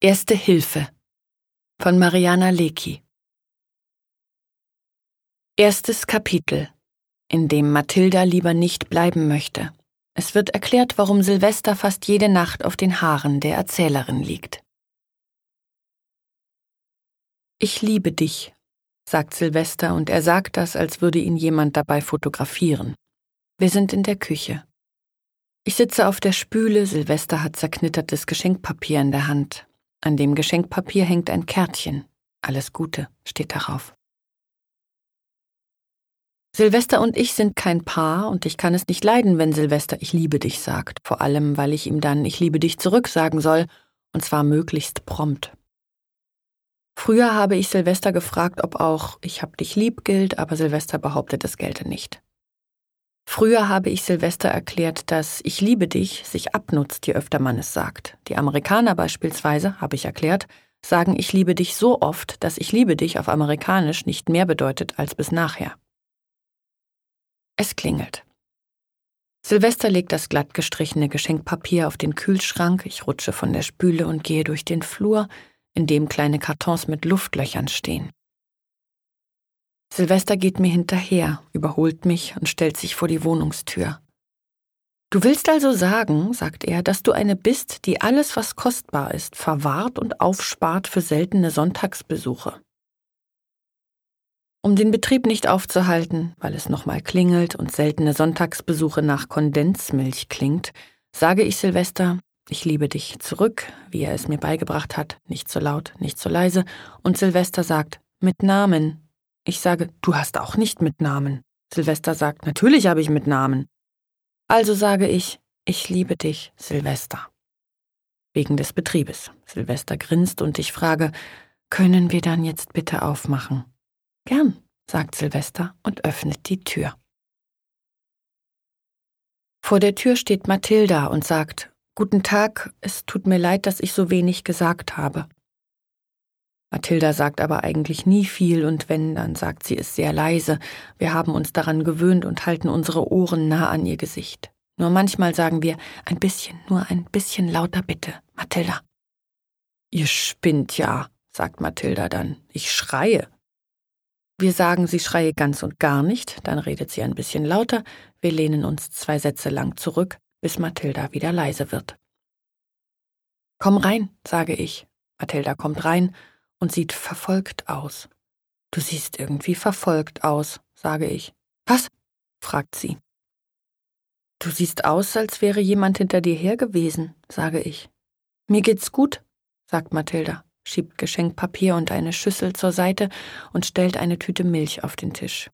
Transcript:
Erste Hilfe von Mariana Lecki Erstes Kapitel, in dem Mathilda lieber nicht bleiben möchte. Es wird erklärt, warum Silvester fast jede Nacht auf den Haaren der Erzählerin liegt. Ich liebe dich, sagt Silvester, und er sagt das, als würde ihn jemand dabei fotografieren. Wir sind in der Küche. Ich sitze auf der Spüle, Silvester hat zerknittertes Geschenkpapier in der Hand. An dem Geschenkpapier hängt ein Kärtchen. Alles Gute steht darauf. Silvester und ich sind kein Paar und ich kann es nicht leiden, wenn Silvester ich liebe dich sagt, vor allem weil ich ihm dann ich liebe dich zurück sagen soll, und zwar möglichst prompt. Früher habe ich Silvester gefragt, ob auch ich hab dich lieb gilt, aber Silvester behauptet, es gelte nicht. Früher habe ich Silvester erklärt, dass ich liebe dich sich abnutzt, je öfter man es sagt. Die Amerikaner beispielsweise, habe ich erklärt, sagen ich liebe dich so oft, dass ich liebe dich auf Amerikanisch nicht mehr bedeutet als bis nachher. Es klingelt. Silvester legt das glatt gestrichene Geschenkpapier auf den Kühlschrank, ich rutsche von der Spüle und gehe durch den Flur, in dem kleine Kartons mit Luftlöchern stehen. Silvester geht mir hinterher, überholt mich und stellt sich vor die Wohnungstür. Du willst also sagen, sagt er, dass du eine bist, die alles, was kostbar ist, verwahrt und aufspart für seltene Sonntagsbesuche. Um den Betrieb nicht aufzuhalten, weil es nochmal klingelt und seltene Sonntagsbesuche nach Kondensmilch klingt, sage ich Silvester, ich liebe dich zurück, wie er es mir beigebracht hat, nicht so laut, nicht so leise, und Silvester sagt, mit Namen, ich sage, du hast auch nicht mit Namen. Silvester sagt, natürlich habe ich mit Namen. Also sage ich, ich liebe dich, Silvester. Wegen des Betriebes. Silvester grinst und ich frage, können wir dann jetzt bitte aufmachen? Gern, sagt Silvester und öffnet die Tür. Vor der Tür steht Mathilda und sagt, Guten Tag, es tut mir leid, dass ich so wenig gesagt habe. Mathilda sagt aber eigentlich nie viel und wenn, dann sagt sie es sehr leise. Wir haben uns daran gewöhnt und halten unsere Ohren nah an ihr Gesicht. Nur manchmal sagen wir ein bisschen, nur ein bisschen lauter bitte, Mathilda. Ihr spinnt ja, sagt Mathilda dann. Ich schreie. Wir sagen, sie schreie ganz und gar nicht, dann redet sie ein bisschen lauter, wir lehnen uns zwei Sätze lang zurück, bis Mathilda wieder leise wird. Komm rein, sage ich. Mathilda kommt rein und sieht verfolgt aus. Du siehst irgendwie verfolgt aus, sage ich. Was? fragt sie. Du siehst aus, als wäre jemand hinter dir her gewesen, sage ich. Mir geht's gut, sagt Mathilda, schiebt Geschenkpapier und eine Schüssel zur Seite und stellt eine Tüte Milch auf den Tisch.